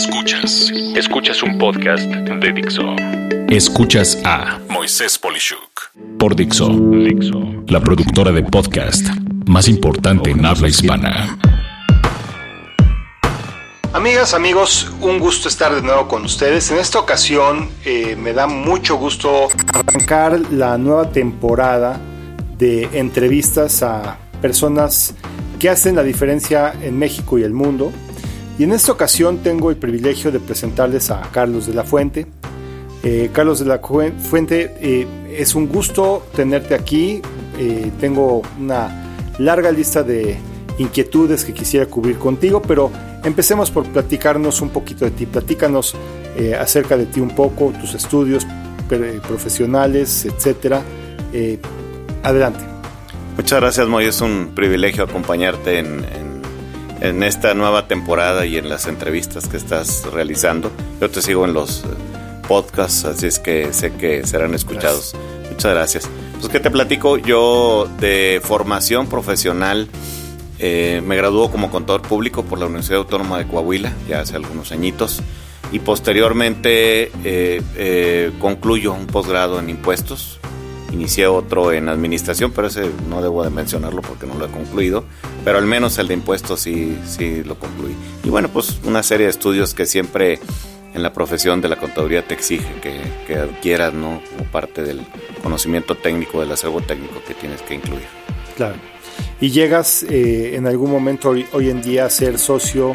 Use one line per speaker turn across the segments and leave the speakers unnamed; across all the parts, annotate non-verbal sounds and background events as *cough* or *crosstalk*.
Escuchas. Escuchas un podcast de Dixo. Escuchas a Moisés Polishuk por Dixo. Dixo. La productora de podcast más importante en habla hispana.
Amigas, amigos, un gusto estar de nuevo con ustedes. En esta ocasión eh, me da mucho gusto arrancar la nueva temporada de entrevistas a personas que hacen la diferencia en México y el mundo. Y en esta ocasión tengo el privilegio de presentarles a Carlos de la Fuente. Eh, Carlos de la Fuente, eh, es un gusto tenerte aquí. Eh, tengo una larga lista de inquietudes que quisiera cubrir contigo, pero empecemos por platicarnos un poquito de ti. Platícanos acerca de ti un poco, tus estudios profesionales, etcétera. adelante.
Muchas gracias, Moy. Es un privilegio acompañarte en en esta nueva temporada y en las entrevistas que estás realizando. Yo te sigo en los eh, podcasts, así es que sé que serán escuchados. Muchas gracias. Pues que te platico, yo de formación profesional eh, me graduó como contador público por la Universidad Autónoma de Coahuila, ya hace algunos añitos, y posteriormente eh, concluyo un posgrado en impuestos Inicié otro en administración, pero ese no debo de mencionarlo porque no lo he concluido. Pero al menos el de impuestos sí, sí lo concluí. Y bueno, pues una serie de estudios que siempre en la profesión de la contaduría te exige que, que adquieras, ¿no? Como parte del conocimiento técnico, del acervo técnico que tienes que incluir.
Claro. Y llegas eh, en algún momento hoy, hoy en día a ser socio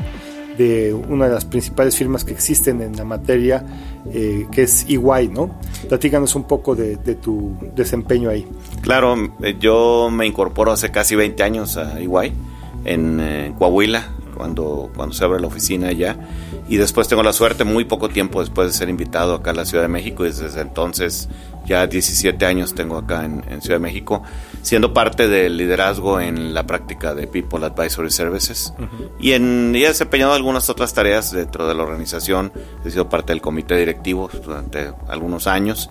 de una de las principales firmas que existen en la materia, eh, que es EY, ¿no? Platícanos un poco de, tu desempeño ahí.
Claro, eh, yo me incorporo hace casi 20 años a EY en, en Coahuila, cuando, cuando se abre la oficina ya. Y después tengo la suerte, muy poco tiempo después de ser invitado acá a la Ciudad de México, y desde entonces ya 17 años tengo acá en, Ciudad de México, siendo parte del liderazgo en la práctica de People Advisory Services. y, en, he desempeñado algunas otras tareas dentro de la organización, he sido parte del comité directivo durante algunos años.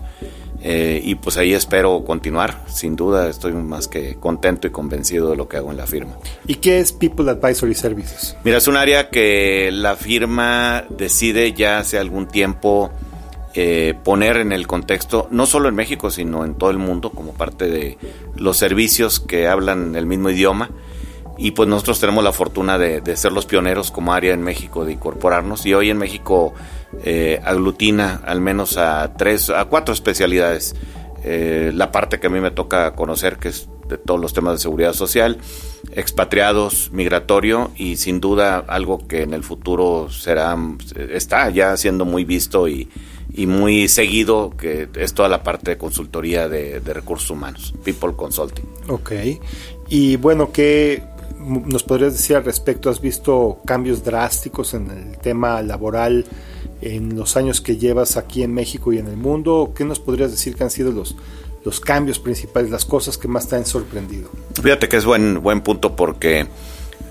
Eh, y pues ahí espero continuar, sin duda estoy más que contento y convencido de lo que hago en la firma.
¿Y qué es People Advisory Services?
Mira, es un área que la firma decide ya hace algún tiempo eh, poner en el contexto, no solo en México, sino en todo el mundo, como parte de los servicios que hablan el mismo idioma. Y pues nosotros tenemos la fortuna de, ser los pioneros como área en México, de incorporarnos. Y hoy en México eh, aglutina al menos a tres, a cuatro especialidades. Eh, la parte que a mí me toca conocer, que es de todos los temas de seguridad social, expatriados, migratorio y sin duda algo que en el futuro será, está ya siendo muy visto y, muy seguido, que es toda la parte de consultoría de, recursos humanos, People Consulting.
Ok. Y bueno, ¿qué nos podrías decir al respecto? ¿Has visto cambios drásticos en el tema laboral en los años que llevas aquí en México y en el mundo? ¿Qué nos podrías decir que han sido los, los cambios principales, las cosas que más te han sorprendido?
Fíjate que es buen, buen punto porque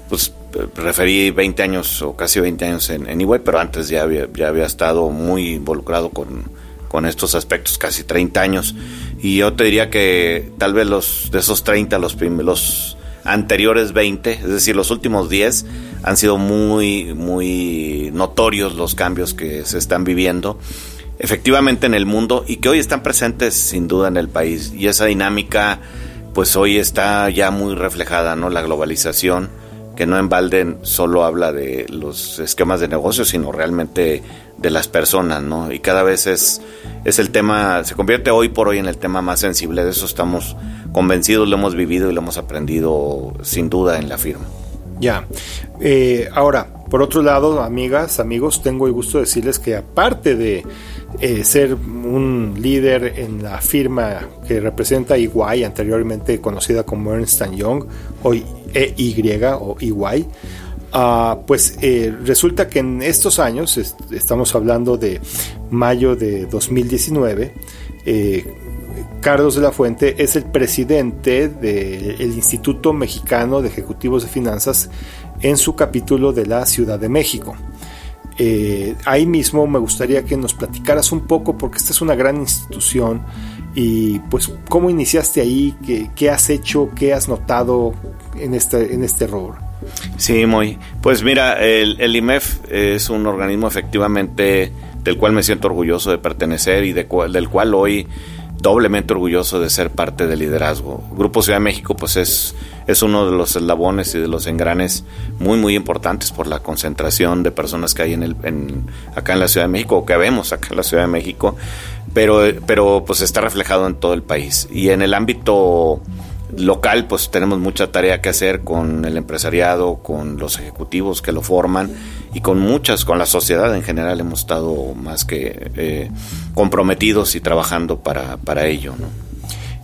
pues referí 20 años o casi 20 años en, en pero antes ya había, ya había estado muy involucrado con, con estos aspectos, casi 30 años. Y yo te diría que tal vez los de esos 30, los, los anteriores 20, es decir, los últimos 10, han sido muy, muy notorios los cambios que se están viviendo efectivamente en el mundo y que hoy están presentes sin duda en el país. Y esa dinámica, pues hoy está ya muy reflejada, ¿no? La globalización que no en balde solo habla de los esquemas de negocio, sino realmente de las personas, ¿no? Y cada vez es, es el tema, se convierte hoy por hoy en el tema más sensible, de eso estamos convencidos, lo hemos vivido y lo hemos aprendido sin duda en la firma.
Ya, eh, ahora, por otro lado, amigas, amigos, tengo el gusto de decirles que aparte de eh, ser un líder en la firma que representa EY, anteriormente conocida como Ernst Young, hoy EY o EY, ah, pues eh, resulta que en estos años, estamos hablando de mayo de 2019, Carlos de la Fuente es el presidente del Instituto Mexicano de Ejecutivos de Finanzas en su capítulo de la Ciudad de México. Eh, ahí mismo me gustaría que nos platicaras un poco, porque esta es una gran institución, y pues cómo iniciaste ahí, qué, has hecho, qué has notado en este, en este.
Sí, muy. Pues mira, el, IMEF es un organismo efectivamente del cual me siento orgulloso de pertenecer y de del cual hoy doblemente orgulloso de ser parte del liderazgo. Grupo Ciudad de México pues es, es uno de los eslabones y de los engranes muy muy importantes por la concentración de personas que hay en el, en, acá en la Ciudad de México o que vemos acá en la Ciudad de México, pero, pero pues está reflejado en todo el país. Y en el ámbito local pues tenemos mucha tarea que hacer con el empresariado, con los ejecutivos que lo forman y con muchas, con la sociedad en general hemos estado más que eh, comprometidos y trabajando para, para ello. ¿no?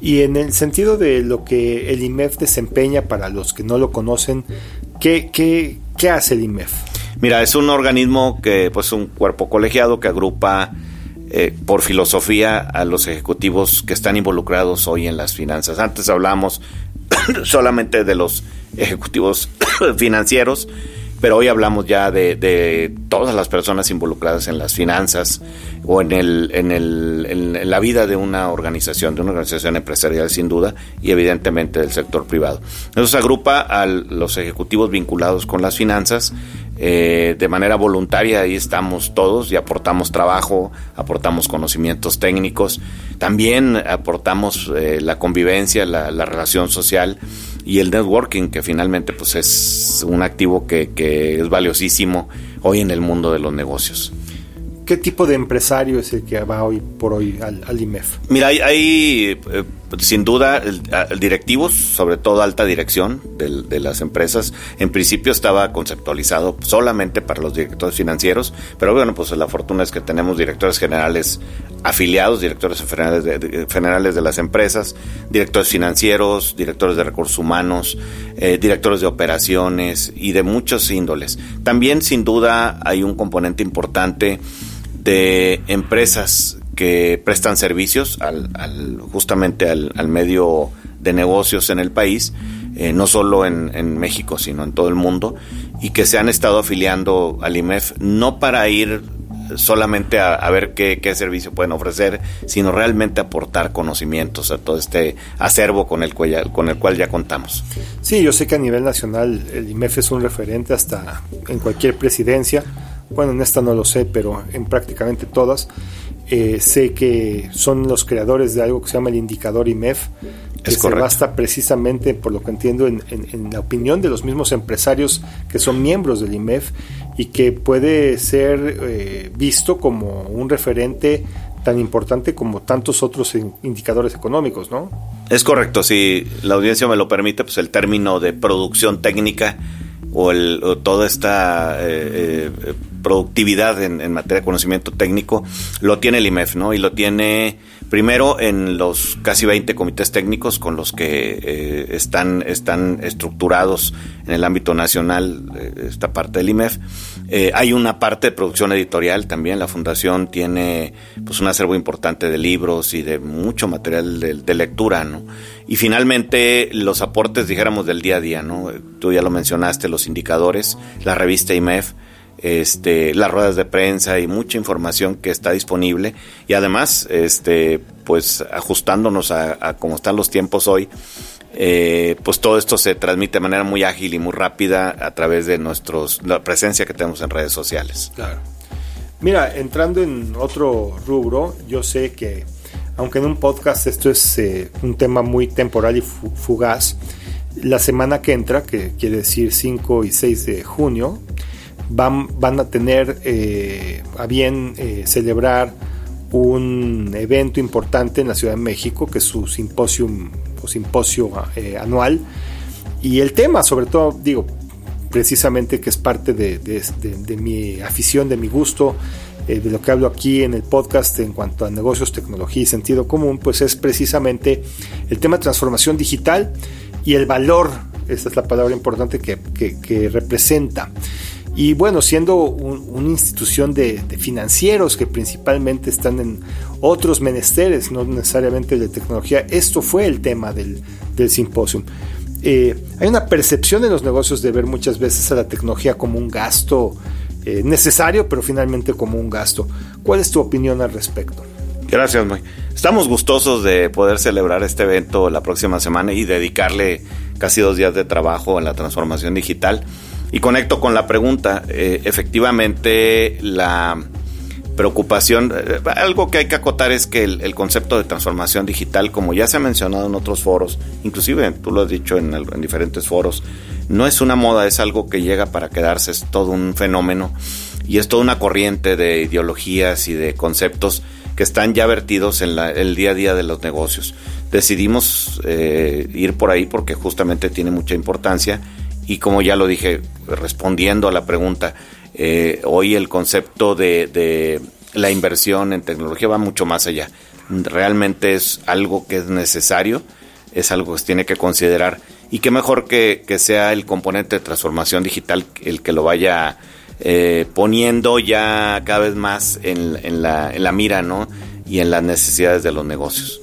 Y en el sentido de lo que el IMEF desempeña para los que no lo conocen, ¿qué, qué, qué hace el IMEF?
Mira, es un organismo que, pues, un cuerpo colegiado que agrupa eh, por filosofía a los ejecutivos que están involucrados hoy en las finanzas. Antes hablamos *coughs* solamente de los ejecutivos *coughs* financieros, pero hoy hablamos ya de, todas las personas involucradas en las finanzas o en, el, en, el, en la vida de una organización, de una organización empresarial sin duda, y evidentemente del sector privado. Eso se agrupa a los ejecutivos vinculados con las finanzas. Eh, de manera voluntaria ahí estamos todos y aportamos trabajo, aportamos conocimientos técnicos, también aportamos eh, la convivencia, la, relación social y el networking, que finalmente pues es un activo que, que es valiosísimo hoy en el mundo de los negocios.
¿Qué tipo de empresario es el que va hoy por hoy al, IMEF?
Mira, hay, eh, sin duda el, directivos, sobre todo alta dirección de, las empresas. En principio estaba conceptualizado solamente para los directores financieros, pero bueno, pues la fortuna es que tenemos directores generales afiliados, directores generales de, generales de las empresas, directores financieros, directores de recursos humanos, eh, directores de operaciones y de muchos índoles. También, sin duda, hay un componente importante de empresas que prestan servicios al, justamente al, medio de negocios en el país, eh, no solo en, México, sino en todo el mundo, y que se han estado afiliando al IMEF no para ir solamente a, ver qué, servicio pueden ofrecer, sino realmente aportar conocimientos a todo este acervo con el, cual con el cual ya contamos.
Sí, yo sé que a nivel nacional el IMEF es un referente hasta en cualquier presidencia bueno, en esta no lo sé, pero en prácticamente todas, eh, sé que son los creadores de algo que se llama el indicador IMEF, que se basta precisamente, por lo que entiendo, en, la opinión de los mismos empresarios que son miembros del IMEF y que puede ser eh, visto como un referente tan importante como tantos otros indicadores económicos, ¿no?
Es correcto, si la audiencia me lo permite, pues el término de producción técnica o, el, toda esta eh, eh, productividad en, materia de conocimiento técnico lo tiene el IMEF, ¿no? Y lo tiene primero en los casi 20 comités técnicos con los que eh, están, están estructurados en el ámbito nacional esta parte del IMEF. hay una parte de producción editorial también. La fundación tiene pues un acervo importante de libros y de mucho material de, de lectura, ¿no? Y finalmente los aportes, dijéramos, del día a día, ¿no? Tú ya lo mencionaste, los indicadores, la revista IMEF, este, las ruedas de prensa y mucha información que está disponible y además, este, pues ajustándonos a, cómo están los tiempos hoy, eh, pues todo esto se transmite de manera muy ágil y muy rápida a través de nuestros, la presencia que tenemos en redes sociales.
Claro. Mira, entrando en otro rubro, yo sé que aunque en un podcast esto es eh, un tema muy temporal y fugaz, la semana que entra, que quiere decir 5 y 6 de junio, van, van a tener eh, a bien eh, celebrar un evento importante en la Ciudad de México, que es su simposium o simposio anual. Y el tema, sobre todo, digo, precisamente que es parte de mi afición, de mi gusto, eh, de lo que hablo aquí en el podcast en cuanto a negocios, tecnología y sentido común, pues es precisamente el tema de transformación digital y el valor, esta es la palabra importante que, representa. Y bueno, siendo una institución de, financieros que principalmente están en otros menesteres, no necesariamente de tecnología, esto fue el tema del, del simposio. Eh, hay una percepción en los negocios de ver muchas veces a la tecnología como un gasto eh, necesario, pero finalmente como un gasto. ¿Cuál es tu opinión al respecto?
Gracias, Moy. Estamos gustosos de poder celebrar este evento la próxima semana y dedicarle casi dos días de trabajo en la transformación digital. Y conecto con la pregunta, eh, efectivamente la preocupación, eh, algo que hay que acotar es que el, concepto de transformación digital, como ya se ha mencionado en otros foros, inclusive tú lo has dicho en, en diferentes foros, no es una moda, es algo que llega para quedarse, es todo un fenómeno y es toda una corriente de ideologías y de conceptos que están ya vertidos en el día a día de los negocios. Decidimos eh, ir por ahí porque justamente tiene mucha importancia y como ya lo dije, respondiendo a la pregunta, eh, hoy el concepto de, de la inversión en tecnología va mucho más allá. Realmente es algo que es necesario, es algo que se tiene que considerar y qué mejor que, sea el componente de transformación digital el que lo vaya eh, poniendo ya cada vez más en, la, en la mira, ¿no? Y en las necesidades de los negocios.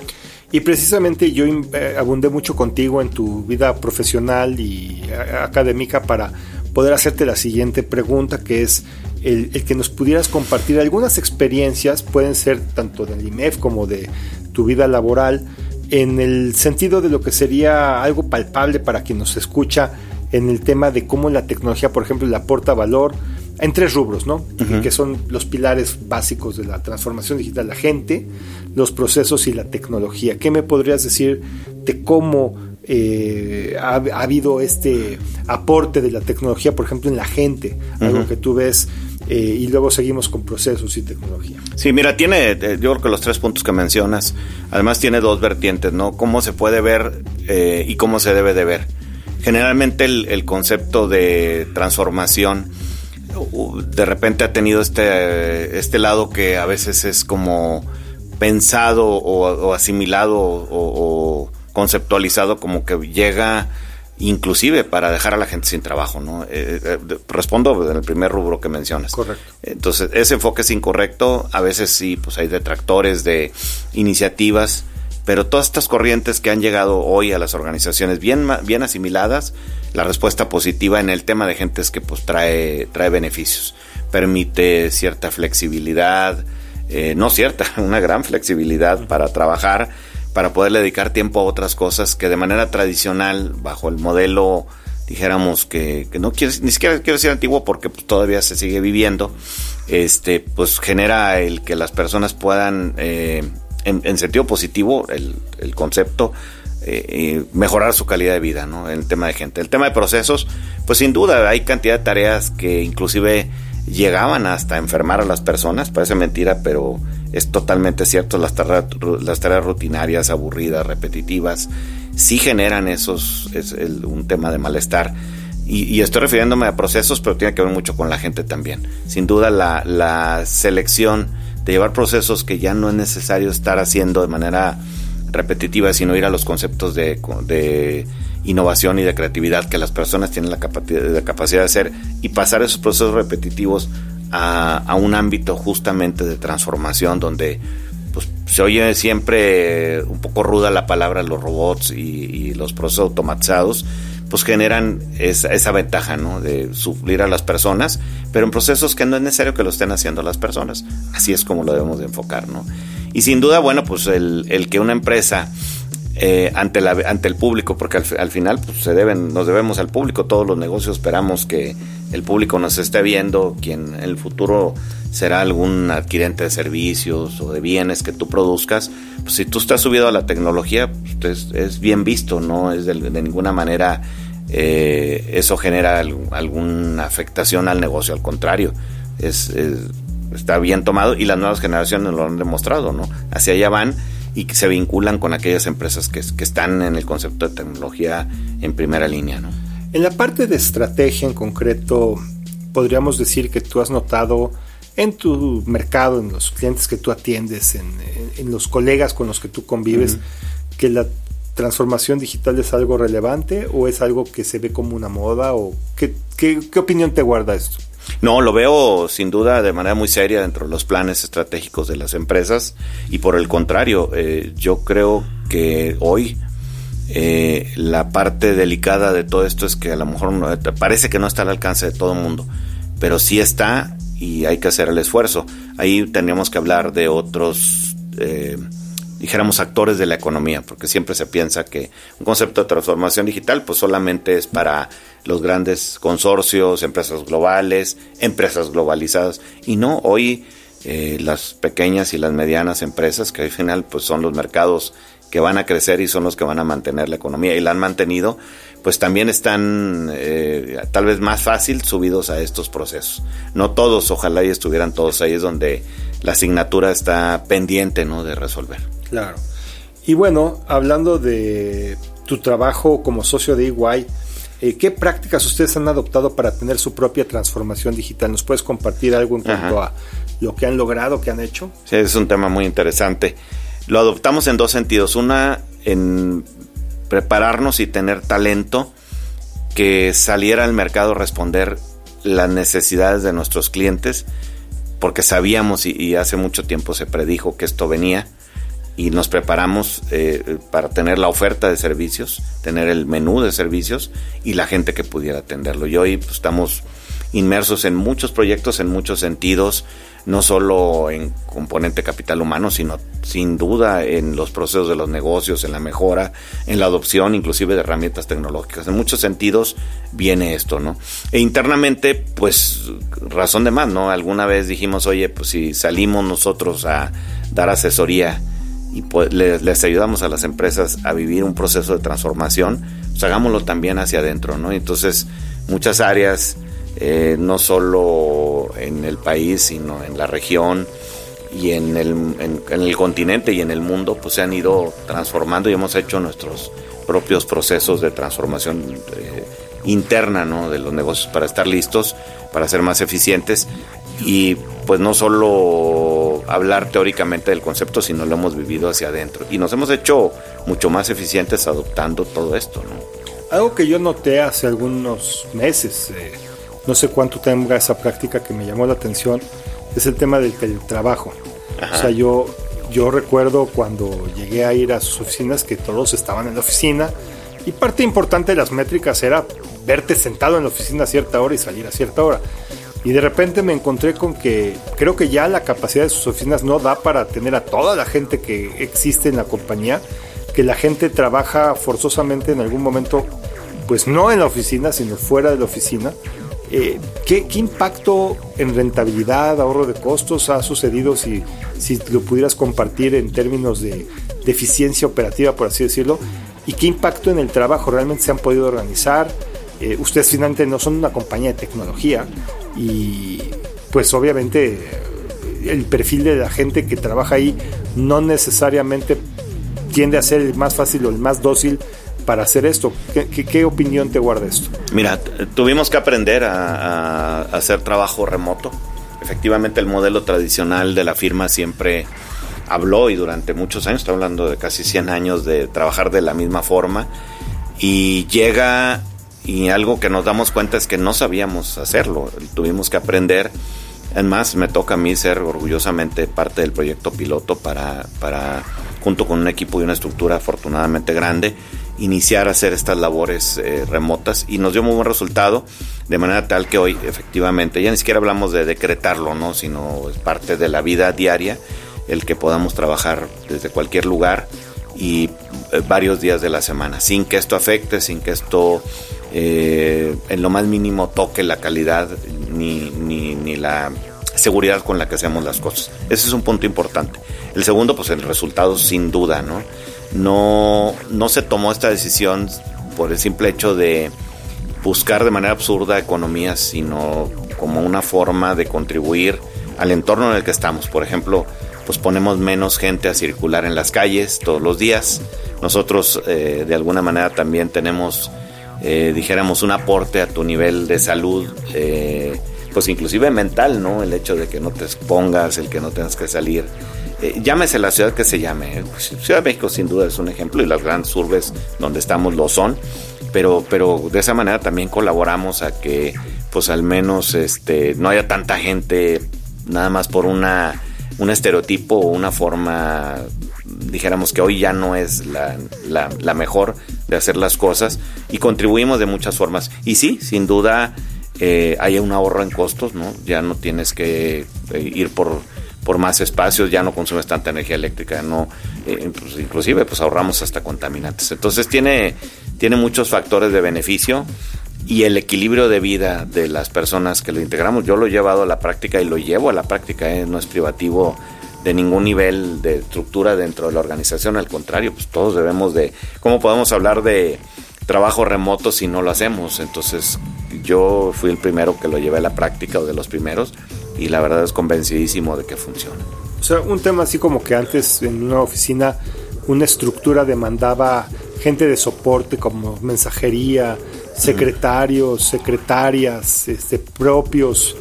Y precisamente yo eh, abundé mucho contigo en tu vida profesional y académica para poder hacerte la siguiente pregunta, que es el, que nos pudieras compartir. Algunas experiencias, pueden ser tanto del IMEF como de tu vida laboral, en el sentido de lo que sería algo palpable para quien nos escucha en el tema de cómo la tecnología, por ejemplo, le aporta valor en tres rubros, ¿no? Que son los pilares básicos de la transformación digital, la gente, los procesos y la tecnología. ¿Qué me podrías decir de cómo eh, ha, habido este aporte de la tecnología, por ejemplo, en la gente? Algo que tú ves eh, y luego seguimos con procesos y tecnología.
Sí, mira, tiene, eh, yo creo que los tres puntos que mencionas, además tiene dos vertientes, ¿no? Cómo se puede ver y cómo se debe de ver. Generalmente el concepto de transformación de repente ha tenido este, este lado que a veces es como pensado o, asimilado o, conceptualizado como que llega inclusive para dejar a la gente sin trabajo, ¿no? Eh, eh, respondo en el primer rubro que mencionas.
Correcto.
Entonces, ese enfoque es incorrecto, a veces sí, pues hay detractores de iniciativas pero todas estas corrientes que han llegado hoy a las organizaciones bien, bien asimiladas, la respuesta positiva en el tema de gente es que pues trae, trae beneficios, permite cierta flexibilidad, eh, no cierta, *laughs* una gran flexibilidad para trabajar, para poder dedicar tiempo a otras cosas que de manera tradicional, bajo el modelo, dijéramos que, que no quiero, ni siquiera quiero decir antiguo porque pues, todavía se sigue viviendo, este, pues genera el que las personas puedan eh, en, sentido positivo el, el concepto, eh, mejorar su calidad de vida, ¿no? En el tema de gente. El tema de procesos, pues sin duda hay cantidad de tareas que inclusive llegaban hasta enfermar a las personas, parece mentira, pero es totalmente cierto, las tareas, las tareas rutinarias, aburridas, repetitivas, sí generan esos, es un tema de malestar. Y, y, estoy refiriéndome a procesos, pero tiene que ver mucho con la gente también. Sin duda la, la selección de llevar procesos que ya no es necesario estar haciendo de manera repetitiva, sino ir a los conceptos de, innovación y de creatividad que las personas tienen la, capacidad de hacer y pasar esos procesos repetitivos a, a un ámbito justamente de transformación donde pues, se oye siempre un poco ruda la palabra los robots y, y los procesos automatizados, pues generan esa, esa, ventaja, ¿no? De suplir a las personas, pero en procesos que no es necesario que lo estén haciendo las personas. Así es como lo debemos de enfocar, ¿no? Y sin duda, bueno, pues el, el que una empresa eh, ante, la, ante el público, porque al, al, final pues, se deben, nos debemos al público, todos los negocios esperamos que el público nos esté viendo, quien en el futuro será algún adquirente de servicios o de bienes que tú produzcas, pues si tú estás subido a la tecnología, pues es, bien visto, no es de, ninguna manera eh, eso genera alguna afectación al negocio, al contrario, es, es, está bien tomado y las nuevas generaciones lo han demostrado, ¿no? Hacia allá van y se vinculan con aquellas empresas que están en el concepto de tecnología en primera línea, ¿no?
En la parte de estrategia en concreto, podríamos decir que tú has notado en tu mercado, en los clientes que tú atiendes, en, en los colegas con los que tú convives, uh -huh. que la transformación digital es algo relevante o es algo que se ve como una moda o qué, qué, qué opinión te guarda esto?
No, lo veo sin duda de manera muy seria dentro de los planes estratégicos de las empresas y por el contrario, eh, yo creo que hoy eh, la parte delicada de todo esto es que a lo mejor no, parece que no está al alcance de todo el mundo, pero sí está y hay que hacer el esfuerzo. Ahí tendríamos que hablar de otros eh, dijéramos, actores de la economía, porque siempre se piensa que un concepto de transformación digital pues solamente es para los grandes consorcios, empresas globales, empresas globalizadas, y no, hoy eh, las pequeñas y las medianas empresas, que al final pues son los mercados que van a crecer y son los que van a mantener la economía y la han mantenido, pues también están eh, tal vez más fácil subidos a estos procesos. No todos, ojalá y estuvieran todos ahí, es donde la asignatura está pendiente ¿no? de resolver.
Claro. Y bueno, hablando de tu trabajo como socio de EY, eh, ¿qué prácticas ustedes han adoptado para tener su propia transformación digital? ¿Nos puedes compartir algo en cuanto a lo que han logrado, que han hecho?
Sí, es un tema muy interesante. Lo adoptamos en dos sentidos. Una, en prepararnos y tener talento que saliera al mercado responder las necesidades de nuestros clientes, porque sabíamos y hace mucho tiempo se predijo que esto venía y nos preparamos eh, para tener la oferta de servicios, tener el menú de servicios y la gente que pudiera atenderlo. Y hoy pues, estamos inmersos en muchos proyectos, en muchos sentidos, no solo en componente capital humano, sino sin duda en los procesos de los negocios, en la mejora, en la adopción inclusive de herramientas tecnológicas. En muchos sentidos viene esto, ¿no? E internamente, pues razón de más, ¿no? Alguna vez dijimos, oye, pues si salimos nosotros a dar asesoría, y pues les, ayudamos a las empresas a vivir un proceso de transformación, pues hagámoslo también hacia adentro, ¿no? Entonces, muchas áreas, eh, no solo en el país, sino en la región y en el, en, el continente y en el mundo, pues se han ido transformando y hemos hecho nuestros propios procesos de transformación eh, interna, ¿no? De los negocios para estar listos, para ser más eficientes y pues no solo hablar teóricamente del concepto, sino lo hemos vivido hacia adentro. Y nos hemos hecho mucho más eficientes adoptando todo esto. ¿no?
Algo que yo noté hace algunos meses, eh, no sé cuánto tenga esa práctica que me llamó la atención, es el tema del teletrabajo. O sea, yo, yo recuerdo cuando llegué a ir a sus oficinas que todos estaban en la oficina y parte importante de las métricas era verte sentado en la oficina a cierta hora y salir a cierta hora. Y de repente me encontré con que creo que ya la capacidad de sus oficinas no da para tener a toda la gente que existe en la compañía, que la gente trabaja forzosamente en algún momento, pues no en la oficina, sino fuera de la oficina. Eh, ¿qué, impacto en rentabilidad, ahorro de costos ha sucedido si, si lo pudieras compartir en términos de, de eficiencia operativa, por así decirlo? ¿Y qué impacto en el trabajo realmente se han podido organizar? Eh, ustedes finalmente no son una compañía de tecnología y pues obviamente el perfil de la gente que trabaja ahí no necesariamente tiende a ser el más fácil o el más dócil para hacer esto. ¿Qué, opinión te guarda esto?
Mira, tuvimos que aprender a, hacer trabajo remoto. Efectivamente el modelo tradicional de la firma siempre habló y durante muchos años, estoy hablando de casi 100 años de trabajar de la misma forma y llega y algo que nos damos cuenta es que no sabíamos hacerlo, tuvimos que aprender. Además, me toca a mí ser orgullosamente parte del proyecto piloto para, para junto con un equipo y una estructura afortunadamente grande, iniciar a hacer estas labores eh, remotas y nos dio muy buen resultado, de manera tal que hoy efectivamente, ya ni siquiera hablamos de decretarlo, ¿no? sino es parte de la vida diaria el que podamos trabajar desde cualquier lugar y eh, varios días de la semana, sin que esto afecte, sin que esto eh, en lo más mínimo toque la calidad ni, ni, la seguridad con la que hacemos las cosas. Ese es un punto importante. El segundo, pues el resultado sin duda, ¿no? No, no se tomó esta decisión por el simple hecho de buscar de manera absurda economías, sino como una forma de contribuir al entorno en el que estamos. Por ejemplo, pues ponemos menos gente a circular en las calles todos los días. Nosotros eh, de alguna manera también tenemos eh, dijéramos, un aporte a tu nivel de salud, eh, pues inclusive mental, ¿no? El hecho de que no te expongas, el que no tengas que salir. Eh, llámese la ciudad que se llame. Pues, ciudad de México sin duda es un ejemplo y las grandes urbes donde estamos lo son, pero, pero de esa manera también colaboramos a que pues al menos este, no haya tanta gente nada más por una un estereotipo o una forma, dijéramos que hoy ya no es la, la, mejor de hacer las cosas y contribuimos de muchas formas. Y sí, sin duda eh, hay un ahorro en costos, ¿no? Ya no tienes que eh, ir por, por más espacios, ya no consumes tanta energía eléctrica, no, eh, pues, inclusive pues ahorramos hasta contaminantes. Entonces tiene, tiene muchos factores de beneficio y el equilibrio de vida de las personas que lo integramos. Yo lo he llevado a la práctica y lo llevo a la práctica, ¿eh? no es privativo de ningún nivel de estructura dentro de la organización, al contrario, pues todos debemos de, ¿cómo podemos hablar de trabajo remoto si no lo hacemos? Entonces yo fui el primero que lo llevé a la práctica o de los primeros y la verdad es convencidísimo de que funciona.
O sea, un tema así como que antes en una oficina una estructura demandaba gente de soporte como mensajería, secretarios, secretarias, este, propios,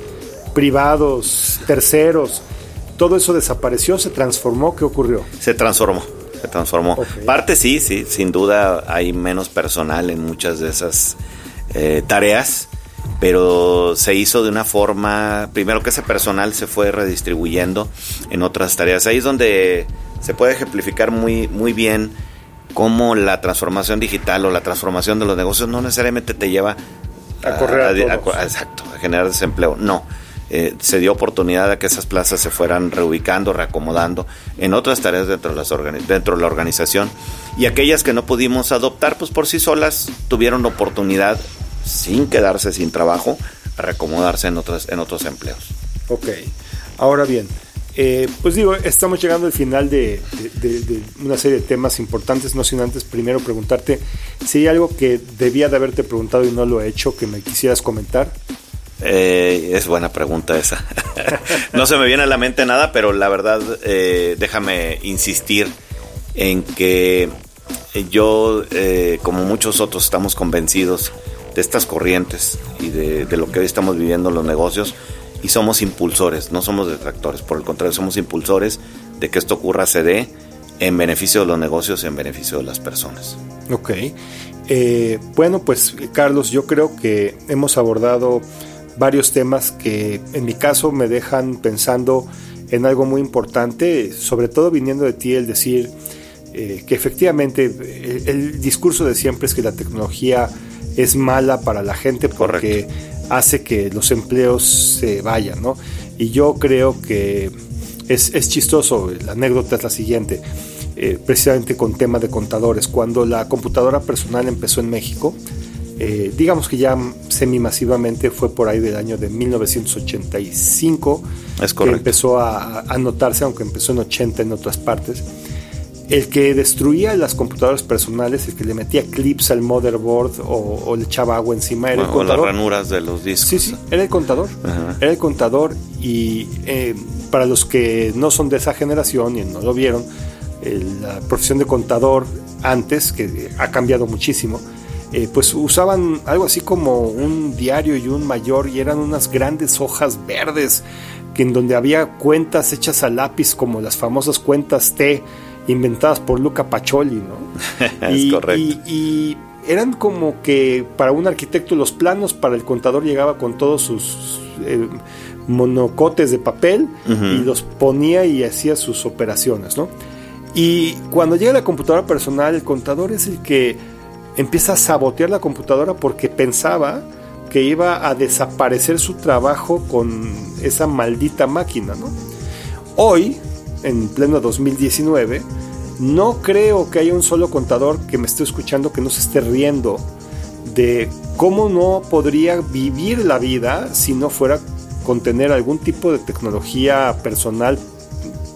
privados, terceros. Todo eso desapareció, se transformó, ¿qué ocurrió?
Se transformó, se transformó. Parte sí, sí, sin duda hay menos personal en muchas de esas eh, tareas, pero se hizo de una forma, primero que ese personal se fue redistribuyendo en otras tareas. Ahí es donde se puede ejemplificar muy, muy bien cómo la transformación digital o la transformación de los negocios no necesariamente te lleva
a, correr a,
exacto, a generar desempleo. No. Eh, se dio oportunidad a que esas plazas se fueran reubicando, reacomodando en otras tareas dentro de, las dentro de la organización y aquellas que no pudimos adoptar, pues por sí solas tuvieron oportunidad sin quedarse sin trabajo a reacomodarse en, otras, en otros empleos.
Ok, ahora bien, eh, pues digo, estamos llegando al final de, una serie de temas importantes, no sin antes primero preguntarte si hay algo que debía de haberte preguntado y no lo he hecho, que me quisieras comentar.
Eh, es buena pregunta esa. *laughs* no se me viene a la mente nada, pero la verdad, eh, déjame insistir en que yo, como muchos otros, estamos convencidos de estas corrientes y de, lo que hoy estamos viviendo en los negocios y somos impulsores, no somos detractores, por el contrario, somos impulsores de que esto ocurra, se dé en beneficio de los negocios y en beneficio de las personas.
Ok. Eh, bueno, pues Carlos, yo creo que hemos abordado varios temas que en mi caso me dejan pensando en algo muy importante, sobre todo viniendo de ti el decir eh, que efectivamente el, el, discurso de siempre es que la tecnología es mala para la gente porque hace que los empleos se vayan, ¿no? Y yo creo que es, chistoso, la anécdota es la siguiente, eh, precisamente con tema de contadores, cuando la computadora personal empezó en México, eh, digamos que ya semi-masivamente fue por ahí del año de 1985 es que empezó a, a notarse, aunque empezó en 80 en otras partes el que destruía las computadoras personales, el que le metía clips al motherboard o, le echaba agua encima, era el contador.
O las ranuras de los discos.
Sí, sí, era el contador. Era el contador y eh, para los que no son de esa generación y no lo vieron, la profesión de contador antes, que ha cambiado muchísimo, eh, pues usaban algo así como un diario y un mayor y eran unas grandes hojas verdes que en donde había cuentas hechas a lápiz como las famosas cuentas T inventadas por Luca Pacioli, ¿no? *laughs*
es correcto.
Y, eran como que para un arquitecto los planos para el contador llegaba con todos sus eh, monocotes de papel y los ponía y hacía sus operaciones, ¿no? Y cuando llega la computadora personal, el contador es el que empieza a sabotear la computadora porque pensaba que iba a desaparecer su trabajo con esa maldita máquina, ¿no? Hoy, en pleno 2019, no creo que haya un solo contador que me esté escuchando que no se esté riendo de cómo no podría vivir la vida si no fuera con tener algún tipo de tecnología personal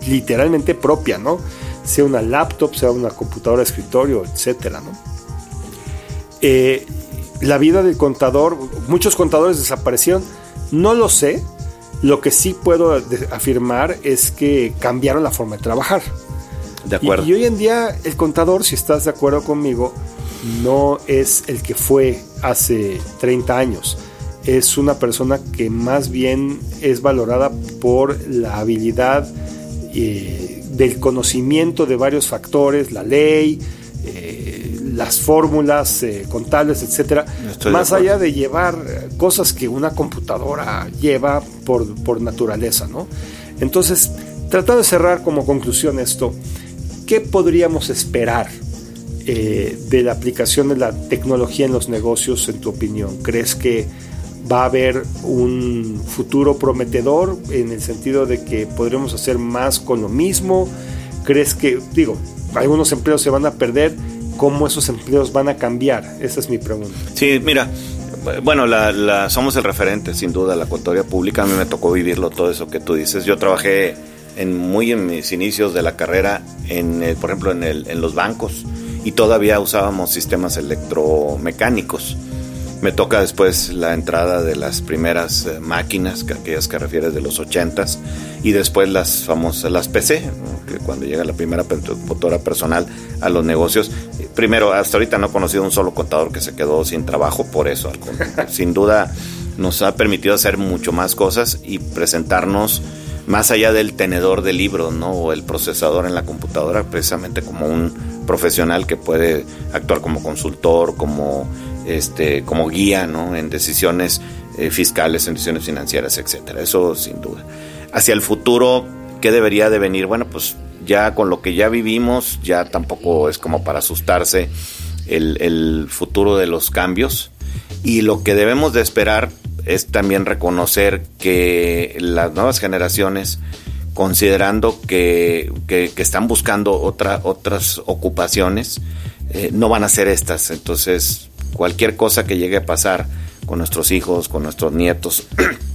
literalmente propia, ¿no? Sea una laptop, sea una computadora de escritorio, etcétera, ¿no? Eh, la vida del contador, muchos contadores desaparecieron, no lo sé, lo que sí puedo afirmar es que cambiaron la forma de trabajar.
De acuerdo.
Y, hoy en día el contador, si estás de acuerdo conmigo, no es el que fue hace 30 años. Es una persona que más bien es valorada por la habilidad eh, del conocimiento de varios factores, la ley, eh, las fórmulas eh, contables, etcétera, más allá de llevar cosas que una computadora lleva por, por naturaleza, ¿no? Entonces, tratando de cerrar como conclusión esto, ¿qué podríamos esperar eh, de la aplicación de la tecnología en los negocios, en tu opinión? ¿Crees que va a haber un futuro prometedor en el sentido de que podremos hacer más con lo mismo. ¿Crees que, digo, algunos empleos se van a perder? ¿Cómo esos empleos van a cambiar? Esa es mi pregunta.
Sí, mira, bueno, la, somos el referente, sin duda, la contaduría pública. A mí me tocó vivirlo, todo eso que tú dices. Yo trabajé en, muy en mis inicios de la carrera, en, por ejemplo, en, el, en los bancos, y todavía usábamos sistemas electromecánicos. Me toca después la entrada de las primeras eh, máquinas, que aquellas que refieres de los 80 y después las famosas, las PC, que cuando llega la primera computadora personal a los negocios. Primero, hasta ahorita no he conocido un solo contador que se quedó sin trabajo por eso. *laughs* Sin duda nos ha permitido hacer mucho más cosas y presentarnos más allá del tenedor de libros, ¿no? O el procesador en la computadora, precisamente como un profesional que puede actuar como consultor, como este, como guía ¿no? en decisiones eh, fiscales, en decisiones financieras, etcétera. Eso sin duda. Hacia el futuro, ¿qué debería de venir? Bueno, pues ya con lo que ya vivimos, ya tampoco es como para asustarse el, futuro de los cambios. Y lo que debemos de esperar es también reconocer que las nuevas generaciones, considerando que, que, están buscando otra, otras ocupaciones, eh, no van a ser estas. Entonces, cualquier cosa que llegue a pasar con nuestros hijos, con nuestros nietos,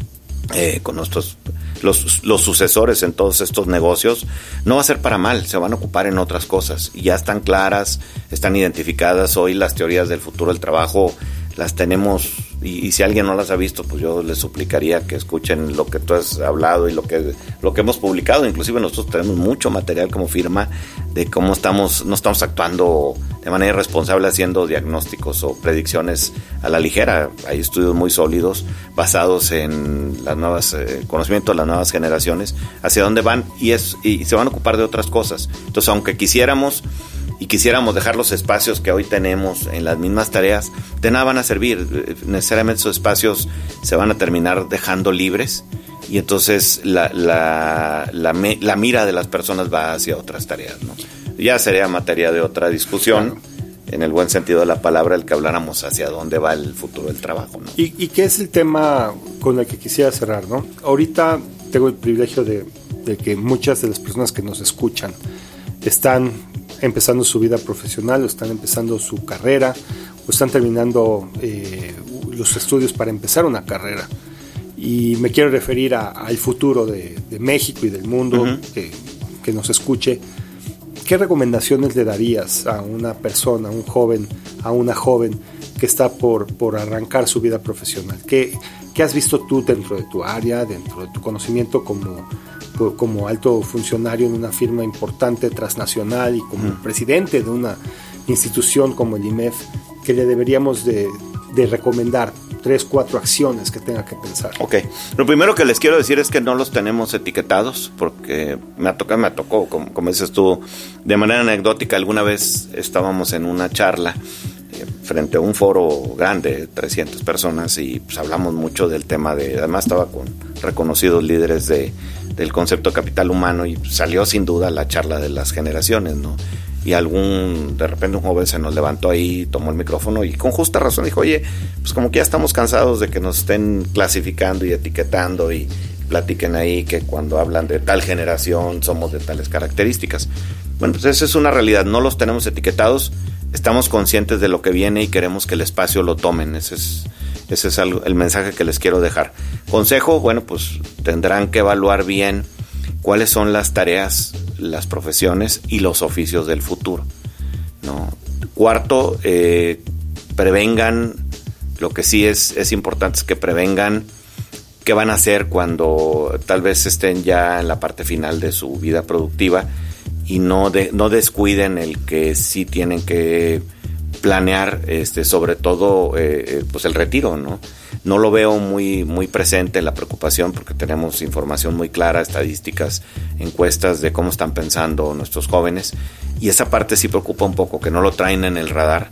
*clears throat* eh, con nuestros los, los, sucesores en todos estos negocios, no va a ser para mal, se van a ocupar en otras cosas. Y ya están claras, están identificadas. Hoy las teorías del futuro del trabajo las tenemos y, si alguien no las ha visto, pues yo les suplicaría que escuchen lo que tú has hablado y lo que, lo que hemos publicado. Inclusive nosotros tenemos mucho material como firma de cómo estamos, no estamos actuando de manera irresponsable haciendo diagnósticos o predicciones a la ligera. Hay estudios muy sólidos basados en las nuevas eh, conocimientos de las nuevas generaciones, hacia dónde van y, es, y se van a ocupar de otras cosas. Entonces, aunque quisiéramos y quisiéramos dejar los espacios que hoy tenemos en las mismas tareas, de nada van a servir. Necesariamente esos espacios se van a terminar dejando libres y entonces la, la, la, mira de las personas va hacia otras tareas. ¿no? Ya sería materia de otra discusión. En el buen sentido de la palabra, el que habláramos hacia dónde va el futuro del trabajo. ¿no?
¿Y, ¿Y qué es el tema con el que quisiera cerrar? ¿no? Ahorita tengo el privilegio de, de que muchas de las personas que nos escuchan están empezando su vida profesional o están empezando su carrera o están terminando eh, los estudios para empezar una carrera. Y me quiero referir al futuro de, México y del mundo que, que, nos escuche. ¿Qué recomendaciones le darías a una persona, a un joven, a una joven que está por, por arrancar su vida profesional? ¿Qué, ¿Qué has visto tú dentro de tu área, dentro de tu conocimiento como como alto funcionario en una firma importante transnacional y como presidente de una institución como el IMEF, que le deberíamos de, recomendar tres, cuatro acciones que tenga que pensar.
Ok, lo primero que les quiero decir es que no los tenemos etiquetados, porque me ha tocado, me tocó, como, como dices tú, de manera anecdótica, alguna vez estábamos en una charla eh, frente a un foro grande, 300 personas, y pues hablamos mucho del tema de, además estaba con reconocidos líderes de del concepto capital humano y salió sin duda la charla de las generaciones, ¿no? Y algún, de repente un joven se nos levantó ahí, tomó el micrófono y con justa razón dijo, oye, pues como que ya estamos cansados de que nos estén clasificando y etiquetando y platiquen ahí que cuando hablan de tal generación somos de tales características. Bueno, pues esa es una realidad, no los tenemos etiquetados, estamos conscientes de lo que viene y queremos que el espacio lo tomen, ese es ese es el mensaje que les quiero dejar. Consejo, bueno, pues tendrán que evaluar bien cuáles son las tareas, las profesiones y los oficios del futuro. ¿no? Cuarto, eh, prevengan, lo que sí es, es importante es que prevengan qué van a hacer cuando tal vez estén ya en la parte final de su vida productiva y no, de, no descuiden el que sí tienen que planear este sobre todo eh, eh, pues el retiro no no lo veo muy muy presente la preocupación porque tenemos información muy clara estadísticas encuestas de cómo están pensando nuestros jóvenes. Y esa parte sí preocupa un poco que no lo traen en el radar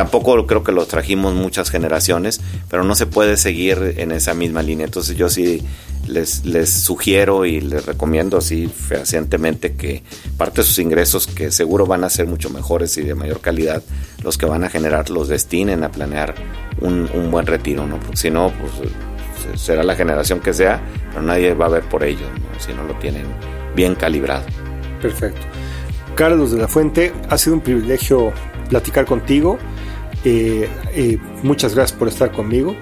tampoco creo que lo trajimos muchas generaciones pero no se puede seguir en esa misma línea entonces yo sí les, sugiero y les recomiendo así fehacientemente que parte de sus ingresos, que seguro van a ser mucho mejores y de mayor calidad, los que van a generar, los destinen a planear un, buen retiro, ¿no? Porque si no, pues será la generación que sea, pero nadie va a ver por ellos, si no lo tienen bien calibrado.
Perfecto. Carlos de la Fuente, ha sido un privilegio platicar contigo. Eh, eh, muchas gracias por estar conmigo.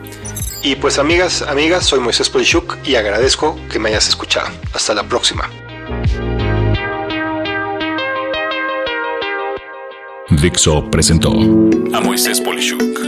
Y pues amigas, amigas, soy Moisés Polishuk y agradezco que me hayas escuchado. Hasta la próxima.
Dixo presentó a Moisés Polishuk